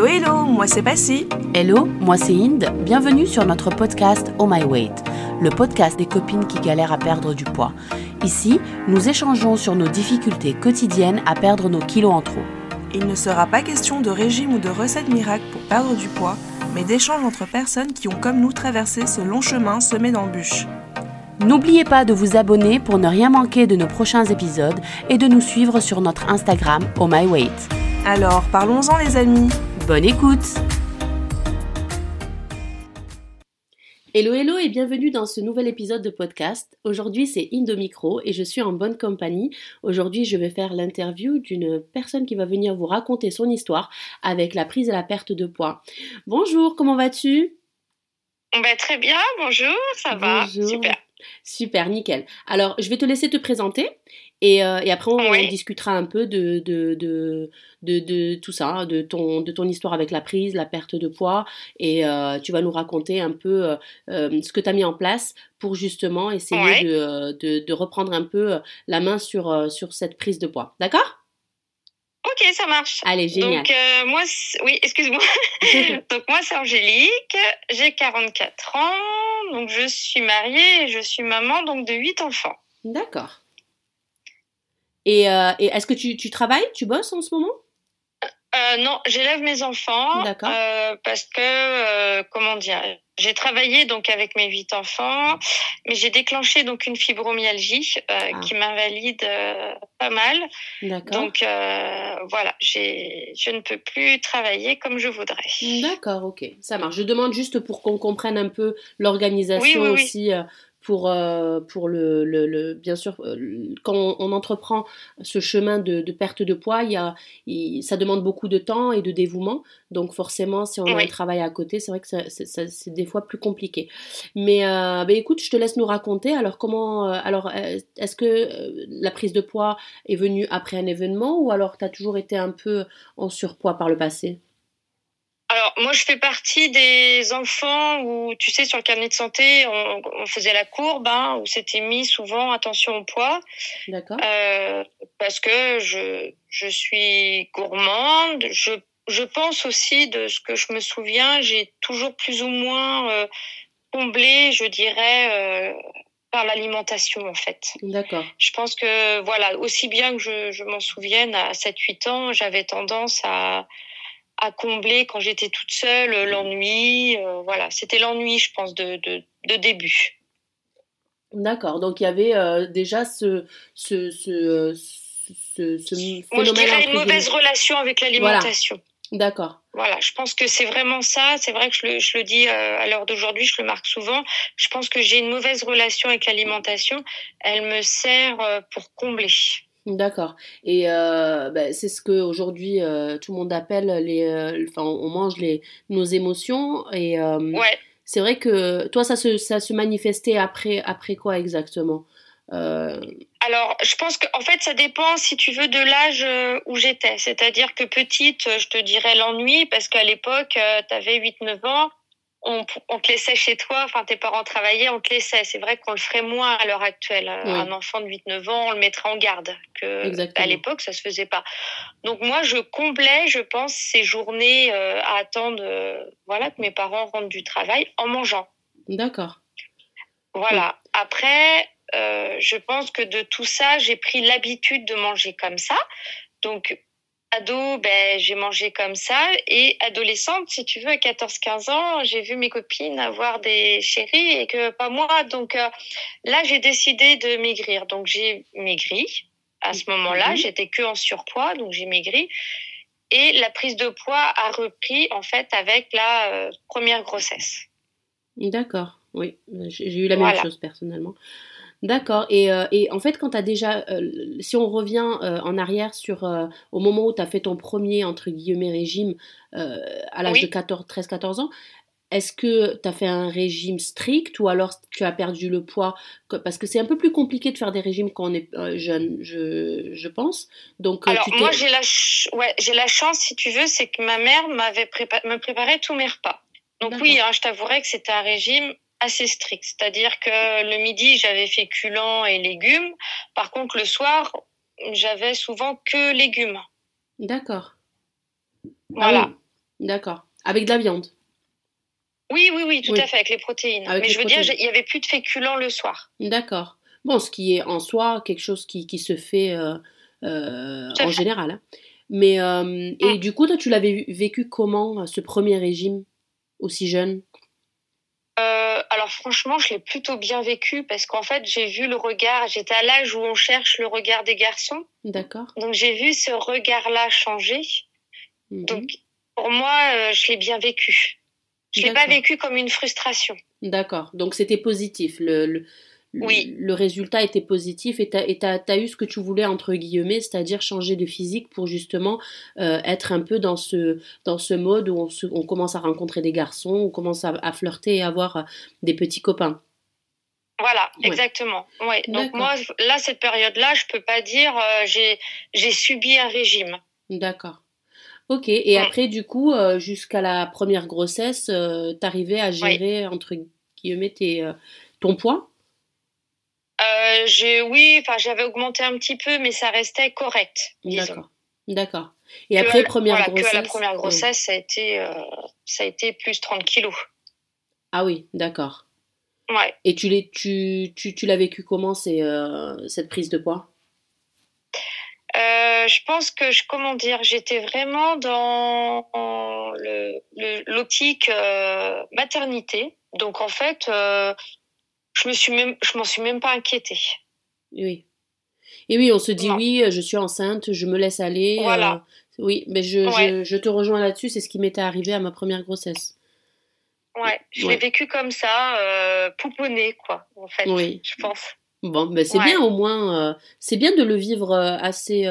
Hello, hello, moi c'est Passy. Hello, moi c'est Inde. Bienvenue sur notre podcast Oh My Weight, le podcast des copines qui galèrent à perdre du poids. Ici, nous échangeons sur nos difficultés quotidiennes à perdre nos kilos en trop. Il ne sera pas question de régime ou de recette miracle pour perdre du poids, mais d'échanges entre personnes qui ont comme nous traversé ce long chemin semé d'embûches. N'oubliez pas de vous abonner pour ne rien manquer de nos prochains épisodes et de nous suivre sur notre Instagram Oh My Weight. Alors, parlons-en les amis. Bonne écoute Hello hello et bienvenue dans ce nouvel épisode de podcast. Aujourd'hui c'est Indomicro et je suis en bonne compagnie. Aujourd'hui je vais faire l'interview d'une personne qui va venir vous raconter son histoire avec la prise et la perte de poids. Bonjour, comment vas-tu? Bah, Très bien, bonjour, ça va, super. Super, nickel. Alors, je vais te laisser te présenter et, euh, et après, on, discutera un peu de, de, de, de, tout ça, hein, de ton, de ton histoire avec la prise, la perte de poids. Et euh, tu vas nous raconter un peu euh, ce que tu as mis en place pour justement essayer de, de, reprendre un peu la main sur, sur cette prise de poids. D'accord? Ok, ça marche. Allez, génial. Donc, moi, oui, excuse-moi. donc, moi, c'est Angélique, j'ai 44 ans, donc je suis mariée et je suis maman donc de 8 enfants. D'accord. Et, euh, et est-ce que tu, tu, travailles? Tu bosses en ce moment? Euh, Non, j'élève mes enfants. D'accord. Euh, parce que, comment dire, j'ai travaillé donc avec mes huit enfants, mais j'ai déclenché donc une fibromyalgie ah. qui m'invalide pas mal. D'accord. Donc voilà, j'ai, je ne peux plus travailler comme je voudrais. D'accord, ok, ça marche. Je demande juste pour qu'on comprenne un peu l'organisation aussi pour, euh, pour le, le, bien sûr, euh, quand on, entreprend ce chemin de, de, perte de poids, il y a, ça demande beaucoup de temps et de dévouement. Donc forcément, si on a un travail à côté, c'est vrai que c'est des fois plus compliqué. Mais euh, bah, écoute, je te laisse nous raconter. Alors comment, alors est-ce que la prise de poids est venue après un événement ou alors tu as toujours été un peu en surpoids par le passé? Alors, moi, je fais partie des enfants où, tu sais, sur le carnet de santé, on, faisait la courbe, hein, où c'était mis souvent attention au poids. D'accord. Euh, parce que je, je suis gourmande. Je, je pense aussi, de ce que je me souviens, j'ai toujours plus ou moins euh, comblé, je dirais, euh, par l'alimentation, en fait. D'accord. Je pense que, voilà, aussi bien que je, je m'en souvienne, à 7-8 ans, j'avais tendance à à combler quand j'étais toute seule, euh, l'ennui. Euh, voilà, c'était l'ennui, je pense, de, de, de début. D'accord, donc il y avait euh, déjà ce, ce, ce, ce, ce phénomène. Moi, je dirais une mauvaise relation avec l'alimentation. D'accord. Voilà, je pense que c'est vraiment ça. C'est vrai que je le, je le dis à l'heure d'aujourd'hui, je le marque souvent. Je pense que j'ai une mauvaise relation avec l'alimentation. Elle me sert pour combler. D'accord. Et euh, bah, c'est ce que aujourd'hui euh, tout le monde appelle les. Euh, enfin, on mange les nos émotions et. ouais. C'est vrai que toi, ça se ça se manifestait après après quoi exactement Alors, je pense qu'en fait, ça dépend, si tu veux, de l'âge où j'étais. C'est-à-dire que petite, je te dirais l'ennui, parce qu'à l'époque, tu avais 8-9 ans, on, te laissait chez toi, enfin tes parents travaillaient, on te laissait. C'est vrai qu'on le ferait moins à l'heure actuelle. Un enfant de 8-9 ans, on le mettrait en garde. Que à l'époque, ça se faisait pas. Donc moi, je comblais, je pense, ces journées euh, à attendre, euh, voilà, que mes parents rentrent du travail en mangeant. D'accord. Voilà. Après, euh, je pense que de tout ça, j'ai pris l'habitude de manger comme ça. Donc ado, ben, j'ai mangé comme ça. Et adolescente, si tu veux, à 14-15 ans, j'ai vu mes copines avoir des chéris et que pas moi. Donc euh, là, j'ai décidé de maigrir. Donc j'ai maigri. À ce moment-là, mhm. j'étais que en surpoids, donc j'ai maigri. Et la prise de poids a repris, en fait, avec la euh, première grossesse. D'accord, oui. J'ai eu la même chose personnellement. D'accord. Et, euh, et, en fait, quand tu as déjà, euh, si on revient euh, en arrière sur au moment où tu as fait ton premier, entre guillemets, régime à l'âge de 13-14 ans, est-ce que tu as fait un régime strict ou alors tu as perdu le poids Parce que c'est un peu plus compliqué de faire des régimes quand on est jeune, je, je, pense. Donc, alors, moi, j'ai la, ouais, la chance, si tu veux, c'est que ma mère m'avait préparé, me préparait tous mes repas. Donc oui, hein, je t'avouerais que c'était un régime assez strict. C'est-à-dire que le midi, j'avais féculents et légumes. Par contre, le soir, j'avais souvent que légumes. D'accord. Voilà. D'accord. Avec de la viande Oui, oui, oui, tout à fait, avec les protéines. Mais je veux dire, il n'y avait plus de féculents le soir. D'accord. Bon, ce qui est en soi quelque chose qui, qui se fait euh, euh, en général. Hein. Mais, euh, et du coup, toi, tu l'avais vécu comment, ce premier régime, aussi jeune? Alors franchement, je l'ai plutôt bien vécu parce qu'en fait, j'ai vu le regard, j'étais à l'âge où on cherche le regard des garçons. D'accord. Donc j'ai vu ce regard-là changer. Mhm. Donc pour moi, je l'ai bien vécu. Je l'ai pas vécu comme une frustration. D'accord. Donc c'était positif. Le, oui. le résultat était positif et tu as, eu ce que tu voulais, entre guillemets, c'est-à-dire changer de physique pour justement euh, être un peu dans ce, dans ce mode où on, commence à rencontrer des garçons, on commence à, flirter et avoir euh, des petits copains. Voilà, exactement. Ouais. Donc moi, là, cette période-là, je peux pas dire euh, j'ai subi un régime. D'accord. Ok, et après, du coup, jusqu'à la première grossesse, tu arrivais à gérer, entre guillemets, tes, ton poids? Euh, j'ai, oui, enfin, j'avais augmenté un petit peu, mais ça restait correct. D'accord. D'accord. Et après, première grossesse. la première grossesse, ça, a été, euh, ça a été plus 30 kilos. Ah oui, d'accord. Ouais. Et tu, l'as, tu, tu, tu l'as vécu comment, c'est, euh, cette prise de poids? Je pense que, je, comment dire, j'étais vraiment dans le, l'optique maternité. Donc en fait, je me suis même, je m'en suis même pas inquiétée. Oui. Et oui, on se dit oui, je suis enceinte, je me laisse aller. Euh, voilà. oui, mais je, je, te rejoins là-dessus, c'est ce qui m'était arrivé à ma première grossesse. Ouais, je l'ai vécu comme ça, euh, pouponné, quoi, en fait, oui. je pense. Bon, mais c'est bien au moins, euh, c'est bien de le vivre euh, assez.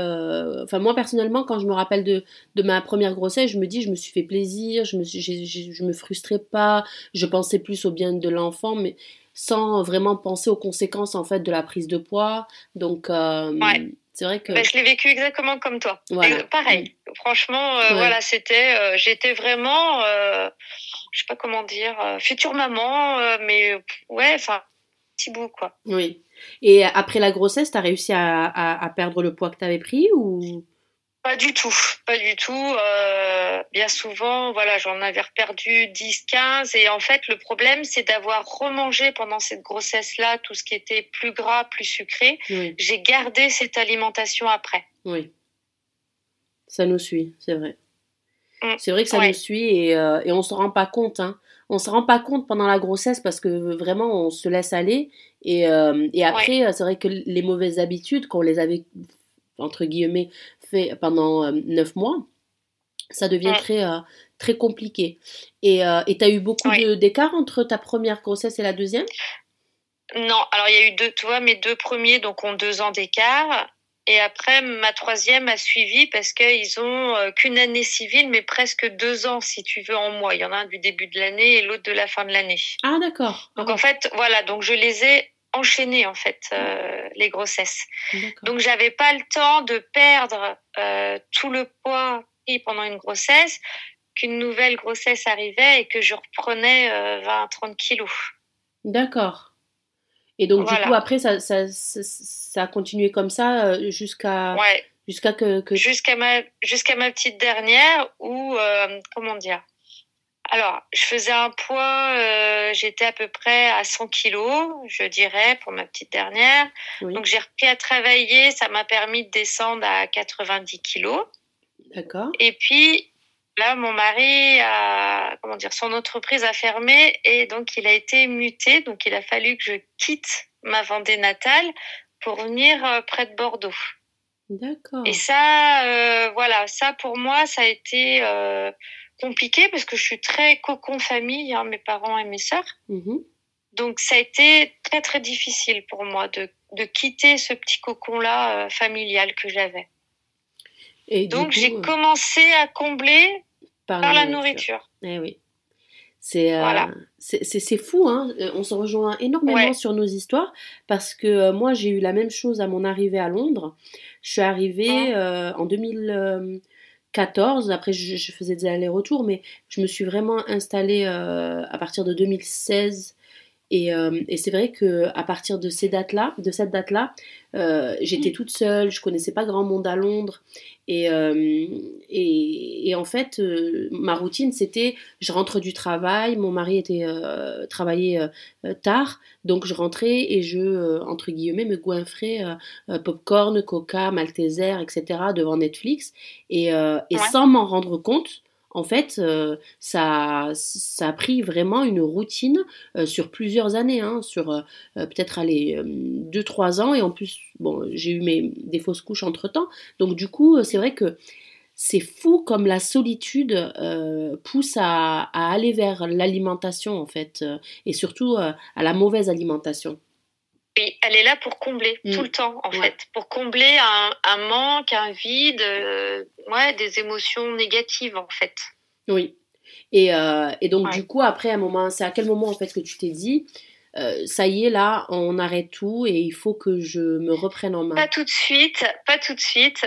Enfin, moi personnellement, quand je me rappelle de, de ma première grossesse, je me dis, je me suis fait plaisir, je me, je me frustrais pas, je pensais plus au bien de l'enfant, mais sans vraiment penser aux conséquences en fait de la prise de poids. Donc euh, c'est vrai que ben, je l'ai vécu exactement comme toi. pareil. Mm. Franchement, euh, voilà, c'était, euh, j'étais vraiment, je sais pas comment dire, future maman, mais ouais, enfin, petit bout quoi. Oui. Et après la grossesse, tu as réussi à, à, perdre le poids que tu avais pris ou? Pas du tout, pas du tout. Euh, bien souvent, voilà, j'en avais perdu 10, 15. Et en fait, le problème, c'est d'avoir remangé pendant cette grossesse-là tout ce qui était plus gras, plus sucré. J'ai gardé cette alimentation après. Oui. Ça nous suit, c'est vrai. Mm. C'est vrai que ça nous suit et, euh, et on ne se rend pas compte. Hein. On ne se rend pas compte pendant la grossesse parce que vraiment, on se laisse aller. Et, euh, et après, c'est vrai que les mauvaises habitudes, qu'on les avait entre guillemets, fait pendant euh, neuf mois, ça devient très, euh, très compliqué. Et euh, tu as eu beaucoup d'écart entre ta première grossesse et la deuxième? Non, alors il y a eu deux, tu vois, mes deux premiers donc ont deux ans d'écart. Et après, ma troisième a suivi parce qu'ils ont qu'une année civile, mais presque deux ans, si tu veux, en moi. Il y en a un du début de l'année et l'autre de la fin de l'année. Ah, d'accord. Donc, en fait, voilà, donc je les ai enchaîner en fait euh, les grossesses. Donc j'avais pas le temps de perdre euh, tout le poids pris pendant une grossesse, qu'une nouvelle grossesse arrivait et que je reprenais 20-30 euh, kilos. D'accord. Et donc du coup après ça, ça, ça, a continué comme ça jusqu'à jusqu'à que, que... jusqu'à ma jusqu'à ma petite dernière ou comment dire alors, je faisais un poids, euh, j'étais à peu près à 100 kilos, je dirais, pour ma petite dernière. Donc, j'ai repris à travailler, ça m'a permis de descendre à 90 kilos. D'accord. Et puis, là, mon mari a, comment dire, son entreprise a fermé et donc il a été muté. Donc, il a fallu que je quitte ma Vendée natale pour venir euh, près de Bordeaux. D'accord. Et ça, euh, voilà, ça pour moi, ça a été compliqué parce que je suis très cocon famille, hein, mes parents et mes sœurs. Mhm. Donc ça a été très très difficile pour moi de, de quitter ce petit cocon-là euh, familial que j'avais. Et Donc j'ai euh, commencé à combler par, la, nourriture. Eh oui. C'est euh, voilà. c'est fou, hein on se rejoint énormément sur nos histoires parce que moi j'ai eu la même chose à mon arrivée à Londres. Je suis arrivée en 2000, 14. Après, je, faisais des allers-retours, mais je me suis vraiment installée euh, à partir de 2016. Et, et c'est vrai que à partir de ces dates-là, de cette date-là, j'étais toute seule, je connaissais pas grand monde à Londres. Et, et, et, en fait, ma routine, c'était, je rentre du travail, mon mari était travaillé tard, donc je rentrais et je, entre guillemets, me goinfrais popcorn, coca, malteser, etc. devant Netflix. Et, et sans m'en rendre compte, en fait, euh, ça, ça a pris vraiment une routine euh, sur plusieurs années, hein, sur euh, peut-être aller 2-3 ans, et en plus, bon, j'ai eu mes, des fausses couches entre-temps, donc du coup, c'est vrai que c'est fou comme la solitude pousse à, aller vers l'alimentation, en fait, et surtout à la mauvaise alimentation. Et elle est là pour combler tout mm. le temps, en fait, pour combler un, manque, un vide, euh, ouais, des émotions négatives, en fait. Oui. Et, euh, et donc, du coup, après, un moment, c'est à quel moment, en fait, que tu t'es dit, euh, ça y est, là, on arrête tout et il faut que je me reprenne en main? Pas tout de suite, pas tout de suite,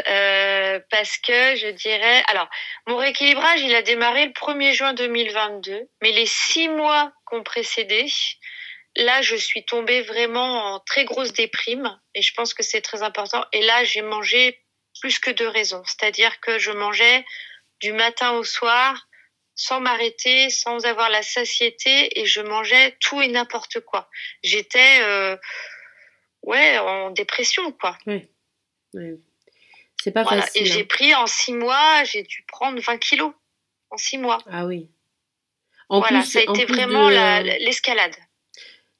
parce que je dirais. Alors, mon rééquilibrage, il a démarré le 1er juin 2022, mais les six mois qu'on précédé, là, je suis tombée vraiment en très grosse déprime et je pense que c'est très important. Et là, j'ai mangé plus que de raisons. C'est-à-dire que je mangeais du matin au soir sans m'arrêter, sans avoir la satiété et je mangeais tout et n'importe quoi. J'étais, euh, ouais, en dépression, quoi. Oui. C'est pas facile. Et j'ai hein. pris en six mois, j'ai dû prendre 20 kilos en six mois. Ah oui. En voilà, plus, ça a été vraiment l'escalade.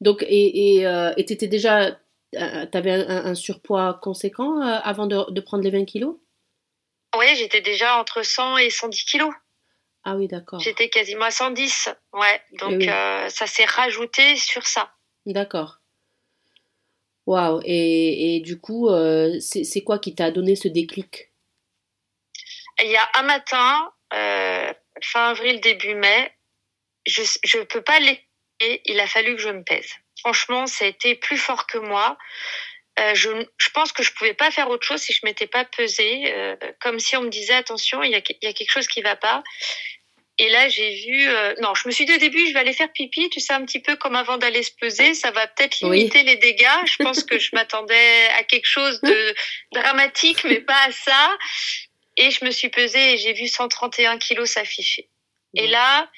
Donc, et tu euh, étais déjà. Euh, tu avais un, surpoids conséquent euh, avant de, prendre les 20 kilos? Oui, j'étais déjà entre 100 et 110 kilos. Ah oui, d'accord. J'étais quasiment à 110. Ouais, donc ça s'est rajouté sur ça. D'accord. Waouh. Et, et, du coup, c'est quoi qui t'a donné ce déclic? Il y a un matin, fin avril, début mai, je ne peux pas il a fallu que je me pèse. Franchement, ça a été plus fort que moi. Euh, je, pense que je pouvais pas faire autre chose si je m'étais pas pesée, euh, comme si on me disait attention, il y a, quelque chose qui va pas. Et là, j'ai vu. Euh, non, je me suis dit au début, je vais aller faire pipi, tu sais, un petit peu comme avant d'aller se peser. Ça va peut-être limiter les dégâts. Je pense que je m'attendais à quelque chose de dramatique, mais pas à ça. Et je me suis pesée et j'ai vu 131 kilos s'afficher. Et là,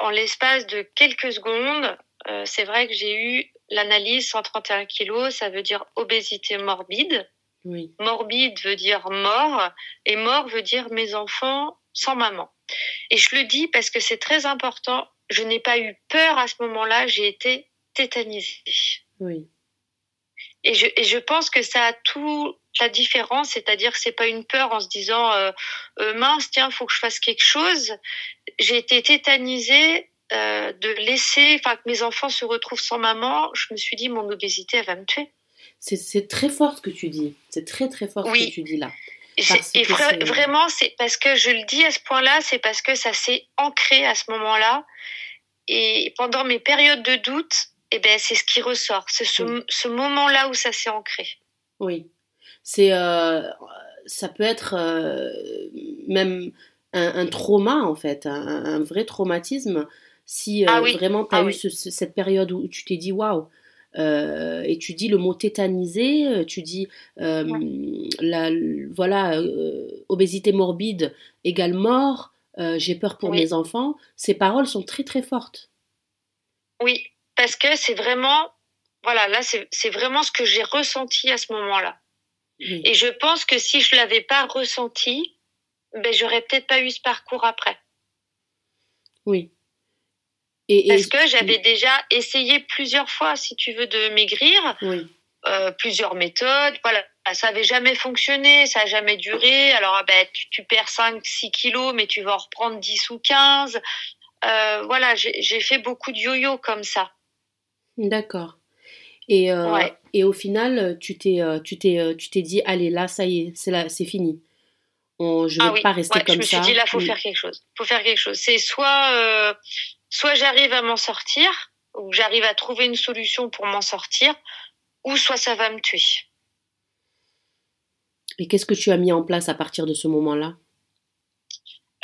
en l'espace de quelques secondes, euh, c'est vrai que j'ai eu l'analyse 131 kilos, ça veut dire obésité morbide. Oui. Morbide veut dire mort et mort veut dire mes enfants sans maman. Et je le dis parce que c'est très important. Je n'ai pas eu peur à ce moment-là, j'ai été tétanisée. Oui. Et je, et je pense que ça a tout la différence, c'est-à-dire que c'est pas une peur en se disant euh, euh, mince tiens faut que je fasse quelque chose. J'ai été tétanisée euh, de laisser, enfin que mes enfants se retrouvent sans maman. Je me suis dit mon obésité elle va me tuer. C'est très fort ce que tu dis. C'est très très fort ce que tu dis là. Et vraiment, c'est parce que je le dis à ce point-là, c'est parce que ça s'est ancré à ce moment-là. Et pendant mes périodes de doute, eh ben, c'est ce qui ressort. C'est ce, ce moment-là où ça s'est ancré. Oui c'est euh, ça peut être euh, même un, trauma en fait, un, vrai traumatisme si euh, ah vraiment tu as ah eu cette période où tu t'es dit waouh. et tu dis le mot tétanisé, tu dis la, voilà obésité morbide égale mort, j'ai peur pour mes enfants. Ces paroles sont très très fortes. Oui, parce que c'est vraiment voilà là c'est vraiment ce que j'ai ressenti à ce moment-là. Et je pense que si je l'avais pas ressenti, ben j'aurais peut-être pas eu ce parcours après. Oui. Et, Parce que j'avais déjà essayé plusieurs fois, si tu veux, de maigrir. Oui. Euh, plusieurs méthodes. Voilà, ça n'avait jamais fonctionné, ça n'a jamais duré. Alors, ah ben, tu, perds 5, 6 kilos, mais tu vas en reprendre 10 ou 15. Euh, voilà, j'ai fait beaucoup de yo-yo comme ça. D'accord. Et, euh, et au final, tu t'es, euh, tu t'es, euh, tu t'es dit, allez, là, ça y est, c'est là, c'est fini. On, je ne ah vais pas rester comme ça. Je me suis dit, là, faut faire quelque chose. Faut faire quelque chose. C'est soit, soit j'arrive à m'en sortir, ou j'arrive à trouver une solution pour m'en sortir, ou soit ça va me tuer. Et qu'est-ce que tu as mis en place à partir de ce moment-là?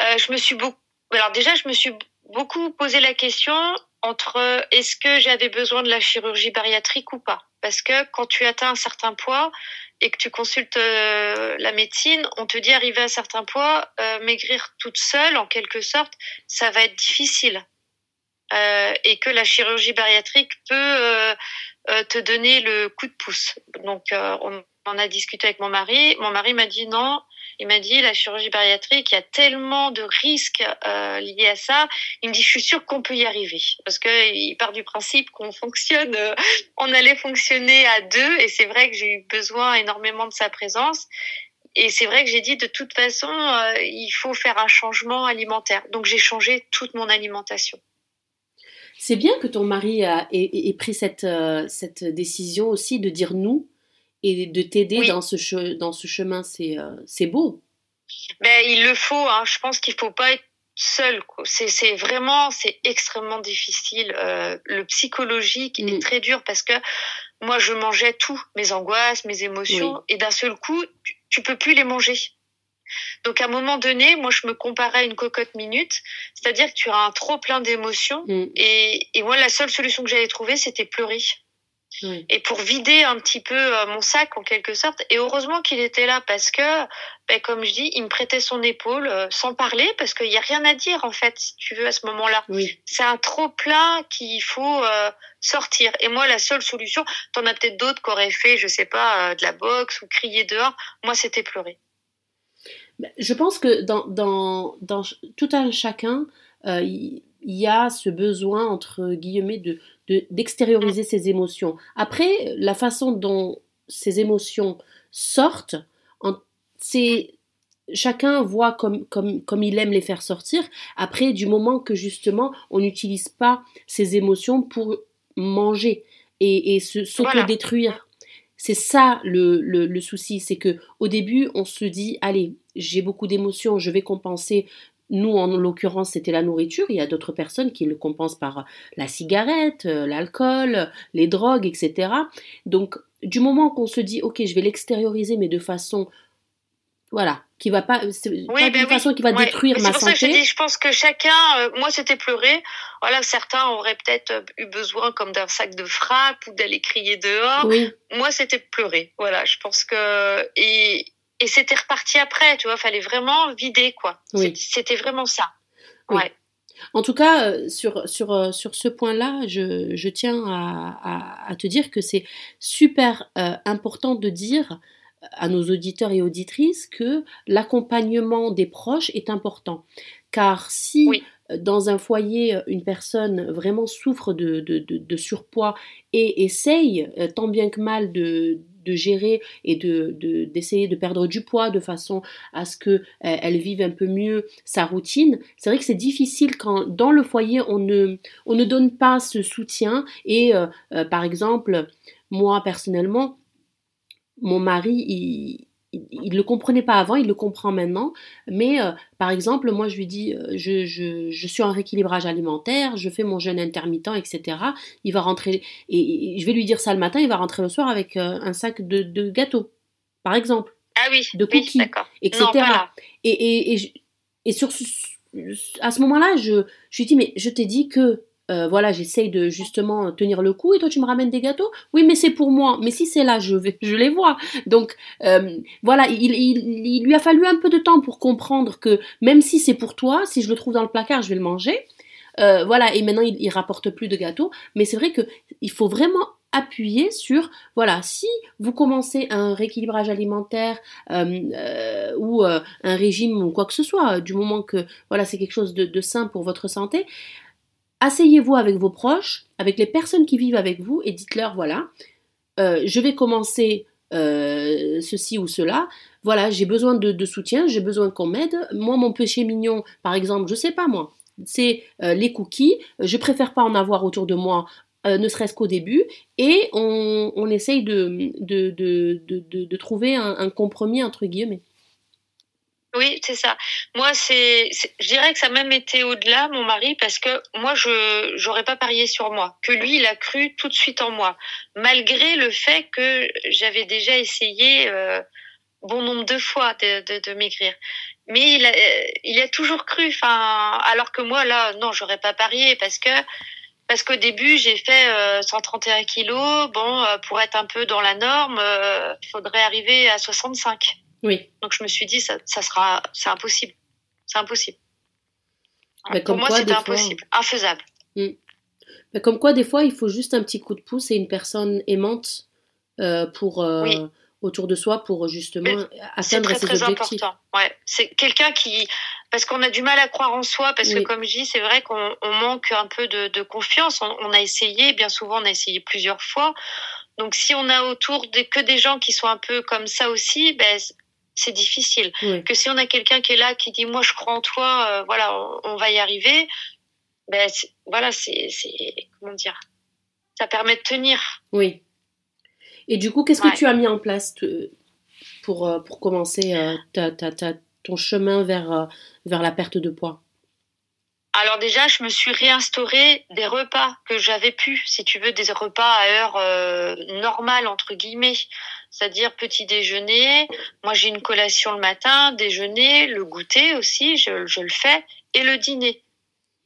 Je me suis beaucoup. Alors déjà, je me suis beaucoup posé la question entre est-ce que j'avais besoin de la chirurgie bariatrique ou pas? Parce que quand tu atteins un certain poids et que tu consultes euh, la médecine, on te dit arriver à un certain poids, euh, maigrir toute seule, en quelque sorte, ça va être difficile. Euh, et que la chirurgie bariatrique peut te donner le coup de pouce. Donc, on en a discuté avec mon mari. Mon mari m'a dit non, il m'a dit, la chirurgie bariatrique, il y a tellement de risques euh, liés à ça. Il me dit, je suis sûre qu'on peut y arriver. Parce qu'il part du principe qu'on fonctionne, euh, on allait fonctionner à deux. Et c'est vrai que j'ai eu besoin énormément de sa présence. Et c'est vrai que j'ai dit, de toute façon, euh, il faut faire un changement alimentaire. Donc j'ai changé toute mon alimentation. C'est bien que ton mari ait, pris cette, cette décision aussi de dire nous et de t'aider dans, ce dans ce chemin, c'est euh, c'est beau. Ben, il le faut, hein. je pense qu'il faut pas être seul. C'est vraiment, c'est extrêmement difficile. Euh, le psychologique est mm. très dur parce que moi, je mangeais tout, mes angoisses, mes émotions, et d'un seul coup, tu, peux plus les manger. Donc à un moment donné, moi je me comparais à une cocotte minute, c'est-à-dire que tu as un trop plein d'émotions mm. et, et moi la seule solution que j'avais trouvée c'était pleurer et pour vider un petit peu euh, mon sac en quelque sorte. Et heureusement qu'il était là parce que, ben, comme je dis, il me prêtait son épaule euh, sans parler parce qu'il n'y a rien à dire en fait, si tu veux, à ce moment-là. C'est un trop plein qu'il faut euh, sortir. Et moi, la seule solution, t'en as peut-être d'autres qui auraient fait, je sais pas, de la boxe ou crier dehors. Moi, c'était pleurer. Ben, je pense que dans, dans, dans tout un chacun, il y a ce besoin, entre guillemets, de, d'extérioriser ses émotions. Après, la façon dont ces émotions sortent, c'est chacun voit comme, comme, comme il aime les faire sortir. Après, du moment que justement on n'utilise pas ces émotions pour manger et, et se détruire C'est ça le, le, le souci, c'est que au début on se dit allez j'ai beaucoup d'émotions, je vais compenser nous, en l'occurrence, c'était la nourriture. Il y a d'autres personnes qui le compensent par la cigarette, euh, l'alcool, les drogues, etc. Donc, du moment qu'on se dit, ok, je vais l'extérioriser, mais de façon, voilà, qui va pas, oui, pas d'une ben façon qui va détruire ma santé. Ça que je, dis, je pense que chacun, euh, moi, c'était pleurer. Voilà, certains auraient peut-être euh, eu besoin comme d'un sac de frappe ou d'aller crier dehors. Moi, c'était pleurer. Voilà, je pense que et et c'était reparti après, tu vois, fallait vraiment vider, quoi. C'était vraiment ça. Ouais. En tout cas, euh, sur, sur, euh, sur ce point-là, je, je, tiens à, à, te dire que c'est super euh, important de dire à nos auditeurs et auditrices que l'accompagnement des proches est important. Car si dans un foyer, une personne vraiment souffre de, de, de, de surpoids et essaye tant bien que mal de, de gérer et de d'essayer de, perdre du poids de façon à ce que euh, elle vive un peu mieux sa routine. C'est vrai que c'est difficile quand dans le foyer on ne on ne donne pas ce soutien et euh, euh, par exemple moi personnellement mon mari il il ne le comprenait pas avant, il le comprend maintenant. Mais euh, par exemple, moi je lui dis, euh, je, je, je, suis en rééquilibrage alimentaire, je fais mon jeûne intermittent, etc. Il va rentrer, et, je vais lui dire ça le matin, il va rentrer le soir avec euh, un sac de, de gâteaux, par exemple. Ah oui, de cookies, etc. et, et, et, et, sur à ce moment-là, je, je lui dis, mais je t'ai dit que euh, voilà, j'essaye de justement tenir le coup et toi tu me ramènes des gâteaux? Oui, mais c'est pour moi. Mais si c'est là, je je les vois. Donc euh, voilà, il, il, lui a fallu un peu de temps pour comprendre que même si c'est pour toi, si je le trouve dans le placard, je vais le manger. Euh, voilà, et maintenant il, il rapporte plus de gâteaux. Mais c'est vrai que il faut vraiment appuyer sur, voilà, si vous commencez un rééquilibrage alimentaire ou un régime ou quoi que ce soit, du moment que voilà c'est quelque chose de, de sain pour votre santé, asseyez-vous avec vos proches, avec les personnes qui vivent avec vous et dites-leur, voilà, euh, je vais commencer euh, ceci ou cela. Voilà, j'ai besoin de, soutien, j'ai besoin qu'on m'aide. Moi, mon péché mignon, par exemple, je sais pas moi, c'est euh, les cookies. Je préfère pas en avoir autour de moi, ne serait-ce qu'au début. Et on, essaye de, de, trouver un, un compromis entre guillemets. Oui, c'est ça. Moi, c'est, je dirais que ça a même été au-delà, mon mari, parce que moi, je j'aurais pas parié sur moi. Que lui, il a cru tout de suite en moi, malgré le fait que j'avais déjà essayé euh, bon nombre de fois de, de, de maigrir. Mais il a, il a toujours cru. Enfin, alors que moi, là, non, j'aurais pas parié parce que Parce qu'au début, j'ai fait 131 kilos. Bon, pour être un peu dans la norme, il faudrait arriver à 65. Oui. Donc je me suis dit, ça, ça sera, c'est impossible. C'est impossible. pour moi, c'était impossible, infaisable. Hmm. Mais comme quoi, des fois, il faut juste un petit coup de pouce et une personne aimante pour autour de soi pour justement atteindre très, ses très objectifs. Important. Ouais, c'est quelqu'un qui parce qu'on a du mal à croire en soi parce que comme je dis, c'est vrai qu'on manque un peu de, confiance. On, a essayé, bien souvent, on a essayé plusieurs fois. Donc si on a autour de, que des gens qui sont un peu comme ça aussi, ben c'est difficile. Que si on a quelqu'un qui est là qui dit moi je crois en toi, euh, voilà, on, va y arriver. Ben voilà, c'est comment dire, ça permet de tenir. Oui. Et du coup, qu'est-ce que tu as mis en place pour, euh, pour commencer euh, ta, ta, ton chemin vers, vers la perte de poids? Alors déjà, je me suis réinstauré des repas que j'avais pu, si tu veux, des repas à heure normale entre guillemets, c'est-à-dire petit déjeuner. Moi, j'ai une collation le matin, déjeuner, le goûter aussi, je, je le fais, et le dîner.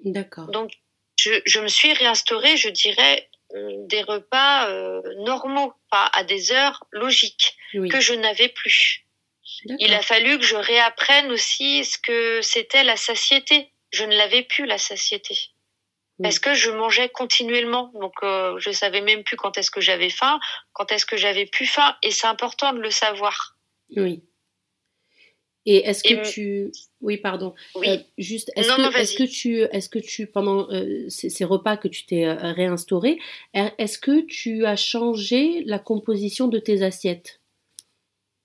D'accord. Donc, je, je me suis réinstauré, je dirais, euh, des repas euh, normaux, pas à des heures logiques, que je n'avais plus. Il a fallu que je réapprenne aussi ce que c'était la satiété. Je ne l'avais plus, la satiété. Parce que je mangeais continuellement? Donc, euh, je savais même plus quand est-ce que j'avais faim, quand est-ce que j'avais plus faim. Et c'est important de le savoir. Oui. Et est-ce que tu, oui, pardon, euh, juste, est-ce que, est que, tu, est-ce que tu, pendant euh, ces, repas que tu t'es euh, réinstauré, est-ce que tu as changé la composition de tes assiettes?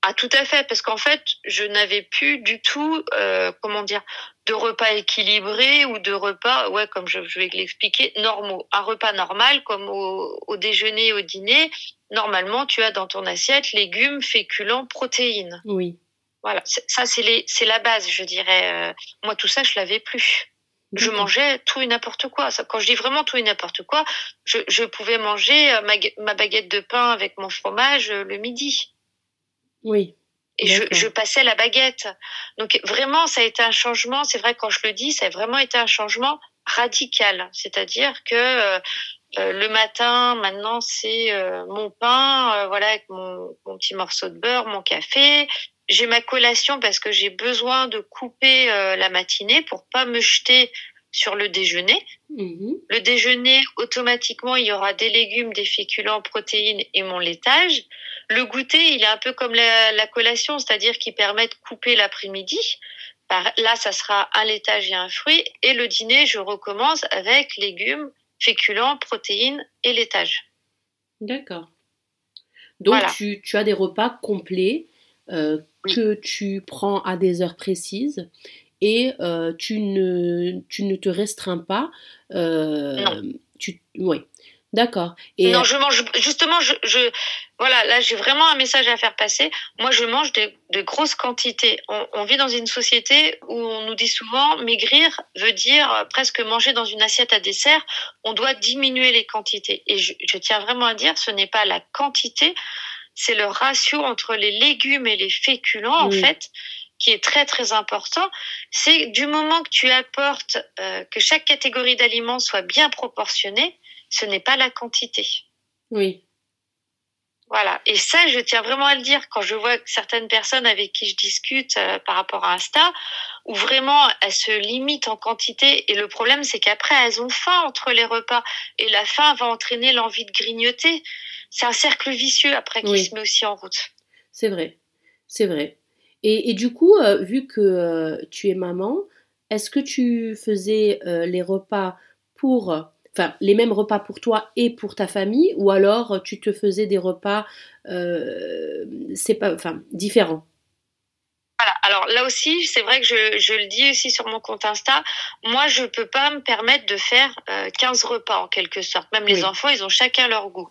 Ah, tout à fait, parce qu'en fait, je n'avais plus du tout, comment dire, de repas équilibrés ou de repas, ouais, comme je, vais l'expliquer, normaux. Un repas normal, comme au, au déjeuner, au dîner, normalement, tu as dans ton assiette légumes, féculents, protéines. Oui. Voilà, ça c'est la base, je dirais. Euh, moi tout ça je l'avais plus. Je mangeais tout et n'importe quoi. Quand je dis vraiment tout et n'importe quoi, je, je, pouvais manger euh, ma, ma, baguette de pain avec mon fromage euh, le midi. Oui. Et je, je, passais la baguette. Donc vraiment, ça a été un changement. C'est vrai quand je le dis, ça a vraiment été un changement radical. C'est-à-dire que euh, le matin, maintenant, c'est mon pain, voilà, avec mon, mon, petit morceau de beurre, mon café j'ai ma collation parce que j'ai besoin de couper euh, la matinée pour pas me jeter sur le déjeuner. Mhm. Le déjeuner, automatiquement, il y aura des légumes, des féculents, protéines et mon laitage. Le goûter, il est un peu comme la, collation, c'est-à-dire qu'il permet de couper l'après-midi. Là, ça sera un laitage et un fruit. Et le dîner, je recommence avec légumes, féculents, protéines et laitage. D'accord. Donc, tu, tu, as des repas complets euh, que tu prends à des heures précises et euh, tu, ne, tu ne te restreins pas. Euh, non. Tu, oui. D'accord. Et non, je mange justement, je, je voilà, là j'ai vraiment un message à faire passer. Moi, je mange de, de grosses quantités. On, on, vit dans une société où on nous dit souvent maigrir veut dire presque manger dans une assiette à dessert. On doit diminuer les quantités. Et je, je tiens vraiment à dire, ce n'est pas la quantité, c'est le ratio entre les légumes et les féculents, en fait, qui est très très important. C'est du moment que tu apportes euh, que chaque catégorie d'aliments soit bien proportionnée, ce n'est pas la quantité. Oui. Voilà. Et ça, je tiens vraiment à le dire quand je vois certaines personnes avec qui je discute euh, par rapport à Insta, où vraiment elles se limitent en quantité. Et le problème, c'est qu'après, elles ont faim entre les repas. Et la faim va entraîner l'envie de grignoter c'est un cercle vicieux après qui se met aussi en route. C'est vrai, c'est vrai. Et, du coup, euh, vu que euh, tu es maman, est-ce que tu faisais euh, les repas pour, enfin, les mêmes repas pour toi et pour ta famille, ou alors tu te faisais des repas, c'est pas, enfin, différents? Alors là aussi, c'est vrai que je, je, le dis aussi sur mon compte Insta. Moi, je peux pas me permettre de faire 15 euh, repas en quelque sorte. Même les enfants, ils ont chacun leur goût.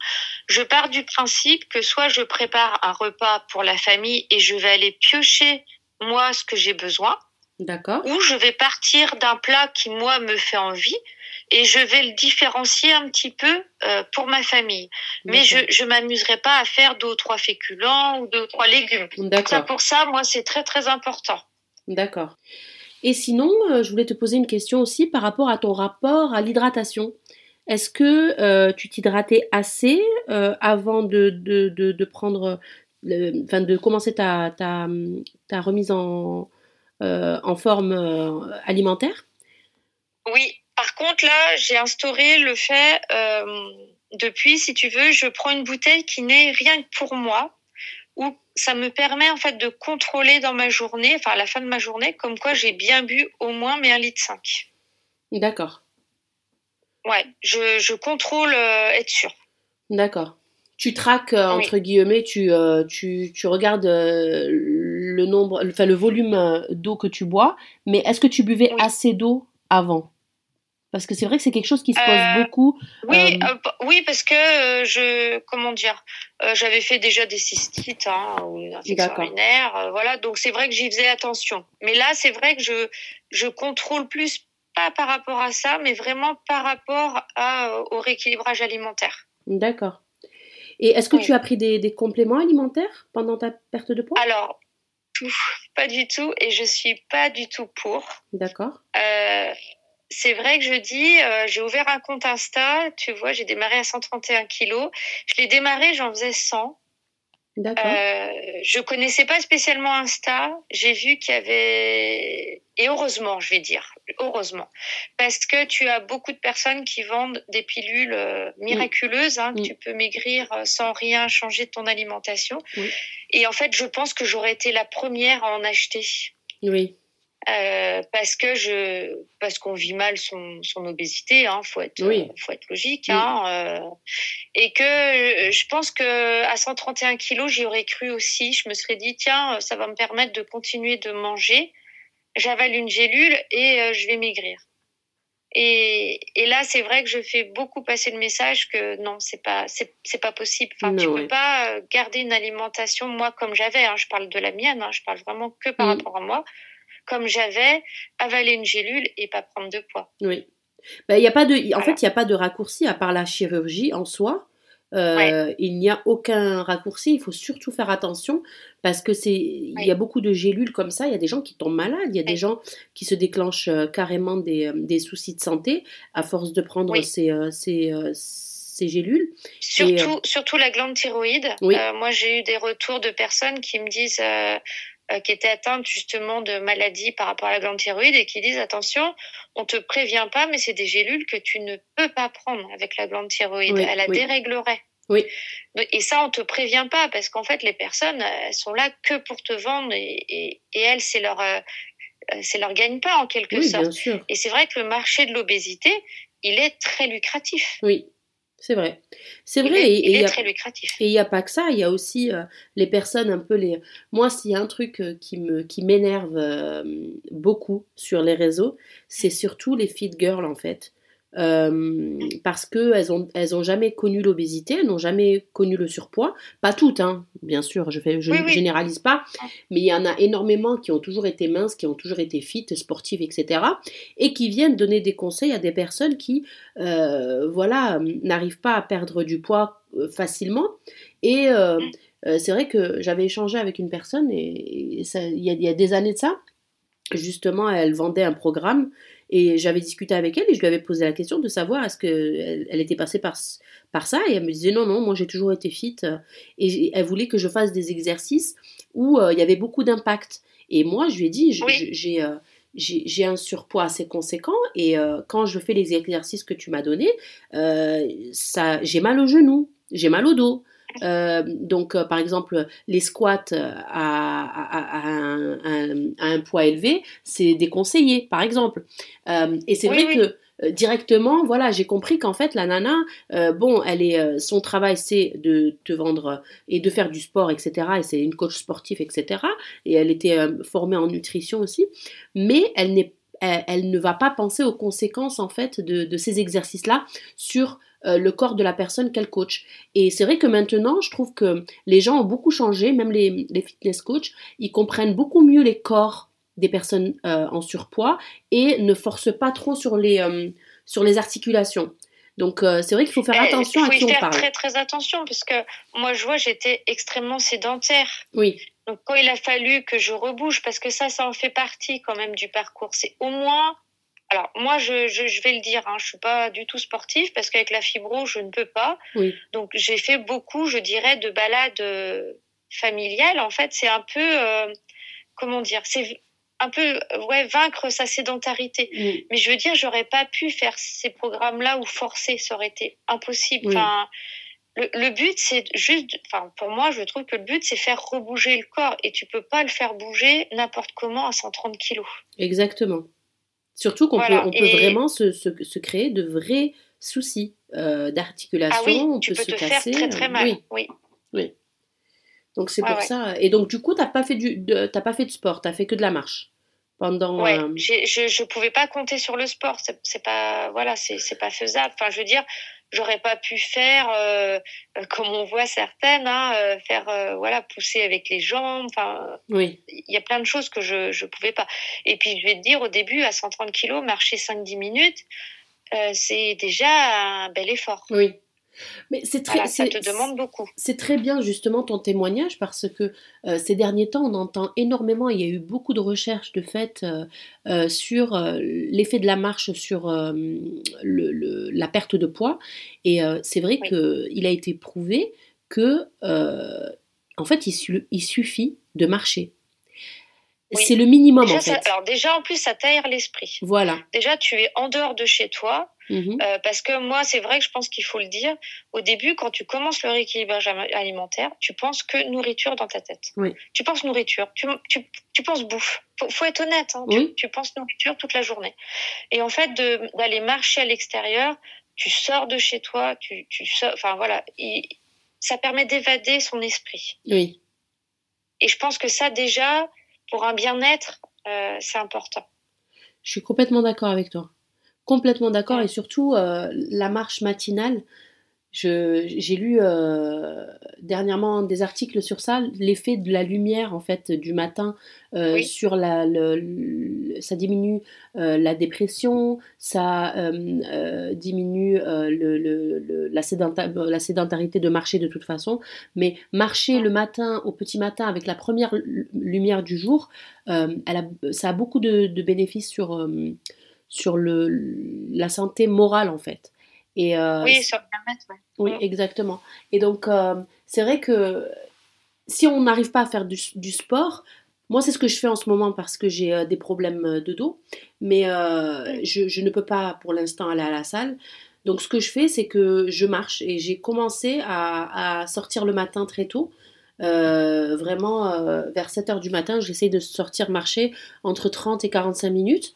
Je pars du principe que soit je prépare un repas pour la famille et je vais aller piocher moi ce que j'ai besoin. D'accord. Ou je vais partir d'un plat qui moi me fait envie et je vais le différencier un petit peu euh, pour ma famille. Mais je je m'amuserai pas à faire deux ou trois féculents ou deux ou trois légumes. Ça pour ça, moi, c'est très très important. D'accord. Et sinon, euh, je voulais te poser une question aussi par rapport à ton rapport à l'hydratation. est-ce que tu t'hydratais assez avant de, de, de, prendre, enfin de commencer ta, ta, ta remise en, en forme alimentaire Oui, par contre là, j'ai instauré le fait depuis, si tu veux, je prends une bouteille qui n'est rien que pour moi, où ça me permet en fait de contrôler dans ma journée, enfin à la fin de ma journée, comme quoi j'ai bien bu au moins mes 1,5 litre. D'accord. Ouais, je, je contrôle euh, être sûr. D'accord. Tu traques, euh, entre guillemets, tu, euh, tu, tu regardes le nombre, enfin le volume d'eau que tu bois, mais est-ce que tu buvais assez d'eau avant? Parce que c'est vrai que c'est quelque chose qui se pose euh, beaucoup. Oui, euh, euh, oui, parce que je, comment dire, j'avais fait déjà des cystites hein, ou une infection urinaire, voilà. Donc c'est vrai que j'y faisais attention. Mais là, c'est vrai que je, je contrôle plus pas par rapport à ça, mais vraiment par rapport à, au rééquilibrage alimentaire. D'accord. Et est-ce que tu as pris des, des, compléments alimentaires pendant ta perte de poids? Alors, tout, pas du tout, et je suis pas du tout pour. D'accord. Euh, c'est vrai que je dis, euh, j'ai ouvert un compte Insta, tu vois, j'ai démarré à 131 kilos. Je l'ai démarré, j'en faisais 100. D'accord. Euh, je connaissais pas spécialement Insta. J'ai vu qu'il y avait et heureusement, je vais dire heureusement, parce que tu as beaucoup de personnes qui vendent des pilules euh, miraculeuses, hein, que tu peux maigrir euh, sans rien changer de ton alimentation. Et en fait, je pense que j'aurais été la première à en acheter. Oui. Euh, parce que je parce qu'on vit mal son, son obésité hein faut être euh, faut être logique hein euh, et que je pense que à 131 kilos j'y aurais cru aussi. Je me serais dit tiens ça va me permettre de continuer de manger. J'avale une gélule et je vais maigrir. Et, et là c'est vrai que je fais beaucoup passer le message que non c'est pas c'est c'est pas possible. Enfin tu peux pas garder une alimentation moi comme j'avais hein, je parle de la mienne hein, je parle vraiment que par mm. rapport à moi comme j'avais, avaler une gélule et pas prendre de poids. Oui. Ben, y a pas de, en fait, il n'y a pas de raccourci à part la chirurgie en soi. Euh, il n'y a aucun raccourci. Il faut surtout faire attention parce que c'est, il y a beaucoup de gélules comme ça. Il y a des gens qui tombent malades. Il y a des gens qui se déclenchent euh, carrément des, euh, des, soucis de santé à force de prendre ces, ces, ces, gélules. Surtout, surtout la glande thyroïde. moi, j'ai eu des retours de personnes qui me disent qui étaient atteintes justement de maladies par rapport à la glande thyroïde et qui disent attention, on te prévient pas, mais c'est des gélules que tu ne peux pas prendre avec la glande thyroïde. Elle la déréglerait. Oui. Et ça, on te prévient pas parce qu'en fait, les personnes, elles sont là que pour te vendre et, et, et elles, c'est leur, euh, c'est leur gagne-pain en quelque oui, sorte. Bien sûr. Et c'est vrai que le marché de l'obésité, il est très lucratif. Oui. C'est vrai. C'est vrai. et, il est très lucratif. Et il n'y a pas que ça. Il y a aussi euh, les personnes un peu les. Moi, s'il y a un truc euh, qui me qui m'énerve euh, beaucoup sur les réseaux, c'est surtout les feed girls en fait. Euh, parce que elles ont elles ont jamais connu l'obésité, elles n'ont jamais connu le surpoids, pas toutes, hein, bien sûr, je fais je ne généralise pas, mais il y en a énormément qui ont toujours été minces, qui ont toujours été fit, sportives, etc., et qui viennent donner des conseils à des personnes qui, euh, voilà, n'arrivent pas à perdre du poids euh, facilement, et euh, mm. c'est vrai que j'avais échangé avec une personne et, il y, y a des années de ça, justement, elle vendait un programme et j'avais discuté avec elle et je lui avais posé la question de savoir est-ce qu'elle elle était passée par, par ça. Et elle me disait non, non, moi j'ai toujours été fit. Et elle voulait que je fasse des exercices où euh, il y avait beaucoup d'impact. Et moi, je lui ai dit, j'ai. Euh, j'ai un surpoids assez conséquent et euh, quand je fais les exercices que tu m'as donnés, ça, j'ai mal au genou, j'ai mal au dos, euh, donc, euh, par exemple, les squats euh, à, un, poids élevé, c'est déconseillé, par exemple. et c'est vrai que directement, voilà, j'ai compris qu'en fait, la nana, bon, elle est, son travail, c'est de te vendre et de faire du sport, etc. Et c'est une coach sportive, etc. Et elle était formée en nutrition aussi, mais elle n'est elle, ne va pas penser aux conséquences en fait de, de ces exercices-là sur euh, le corps de la personne qu'elle coach. Et c'est vrai que maintenant, je trouve que les gens ont beaucoup changé, même les, fitness coachs, ils comprennent beaucoup mieux les corps des personnes euh, en surpoids et ne forcent pas trop sur les, euh, sur les articulations. Donc c'est vrai qu'il faut faire eh, attention à qui on parle. Il faut faire très très attention parce que moi je vois j'étais extrêmement sédentaire. Oui. Donc quand il a fallu que je rebouge parce que ça ça en fait partie quand même du parcours, c'est au moins alors moi, je, je, vais le dire, hein, je suis pas du tout sportive parce qu'avec la fibro, je ne peux pas. Oui. Donc j'ai fait beaucoup, je dirais, de balades euh, familiales. En fait, c'est un peu, euh, comment dire, c'est un peu, ouais, vaincre sa sédentarité. Mais je veux dire, j'aurais pas pu faire ces programmes-là ou forcer, ça aurait été impossible. Enfin, le, le, but, c'est juste, enfin, pour moi, je trouve que le but, c'est faire rebouger le corps et tu peux pas le faire bouger n'importe comment à 130 kilos. Exactement. Surtout qu'on peut, on peut vraiment se, se, se, créer de vrais soucis euh, d'articulation. Ah oui, on tu peut peux se te casser. faire très très mal. Oui. oui. Donc c'est pour ça. Et donc du coup, t'as pas fait du, de, t'as pas fait de sport, t'as fait que de la marche pendant. Ouais. euh, Je je pouvais pas compter sur le sport. C'est c'est pas voilà, c'est c'est pas faisable. Enfin, je veux dire, j'aurais pas pu faire euh, euh, comme on voit certaines, hein, euh, faire euh, voilà pousser avec les jambes. Enfin, Oui. il y a plein de choses que je je pouvais pas. Et puis je vais te dire, au début, à 130 kilos, marcher 5-10 minutes, euh, c'est déjà un bel effort. Oui. Mais c'est très, Voilà, ça te demande beaucoup. C'est très bien justement ton témoignage parce que euh, ces derniers temps on entend énormément, il y a eu beaucoup de recherches de fait euh, euh, sur l'effet de la marche sur le- le- la perte de poids et c'est vrai Oui. qu'il a été prouvé que en fait il, su- il suffit de marcher. Oui. C'est le minimum Déjà, en fait. ça- alors déjà, en plus, ça t'aère l'esprit. Voilà. Déjà, tu es en dehors de chez toi. Mhm. Euh, parce que moi, c'est vrai que je pense qu'il faut le dire. Au début, quand tu commences le rééquilibrage alimentaire, tu penses que nourriture dans ta tête. Oui. Tu penses nourriture, tu, tu, tu penses bouffe. Faut, faut être honnête. Hein. Oui. Tu, tu penses nourriture toute la journée. Et en fait, d'aller marcher à l'extérieur, tu sors de chez toi, tu, tu sors, enfin voilà, il- ça permet d'évader son esprit. Oui. Et je pense que ça, déjà, pour un bien-être, euh, c'est important. Je suis complètement d'accord avec toi. Complètement d'accord. Ouais. Et surtout, euh, la marche matinale, j'ai lu euh, dernièrement des articles sur ça, l'effet de la lumière en fait du matin euh, Oui. sur la, le- le- ça diminue euh, la dépression, ça diminue le, le- le- la, sédenta- la sédentarité de marcher de toute façon, mais marcher le matin au petit matin avec la première lu- lumière du jour, elle a, ça a beaucoup de, de bénéfices sur sur le, la santé morale en fait. Et, euh, oui, sur le oui, Mm. exactement. Et donc, euh, c'est vrai que si on n'arrive pas à faire du, du sport, moi, c'est ce que je fais en ce moment parce que j'ai euh, des problèmes de dos, mais euh, je, je ne peux pas pour l'instant aller à la salle. Donc, ce que je fais, c'est que je marche et j'ai commencé à, à sortir le matin très tôt. Vraiment, vers 7 heures du matin, j'essaye de sortir marcher entre 30 et 45 minutes,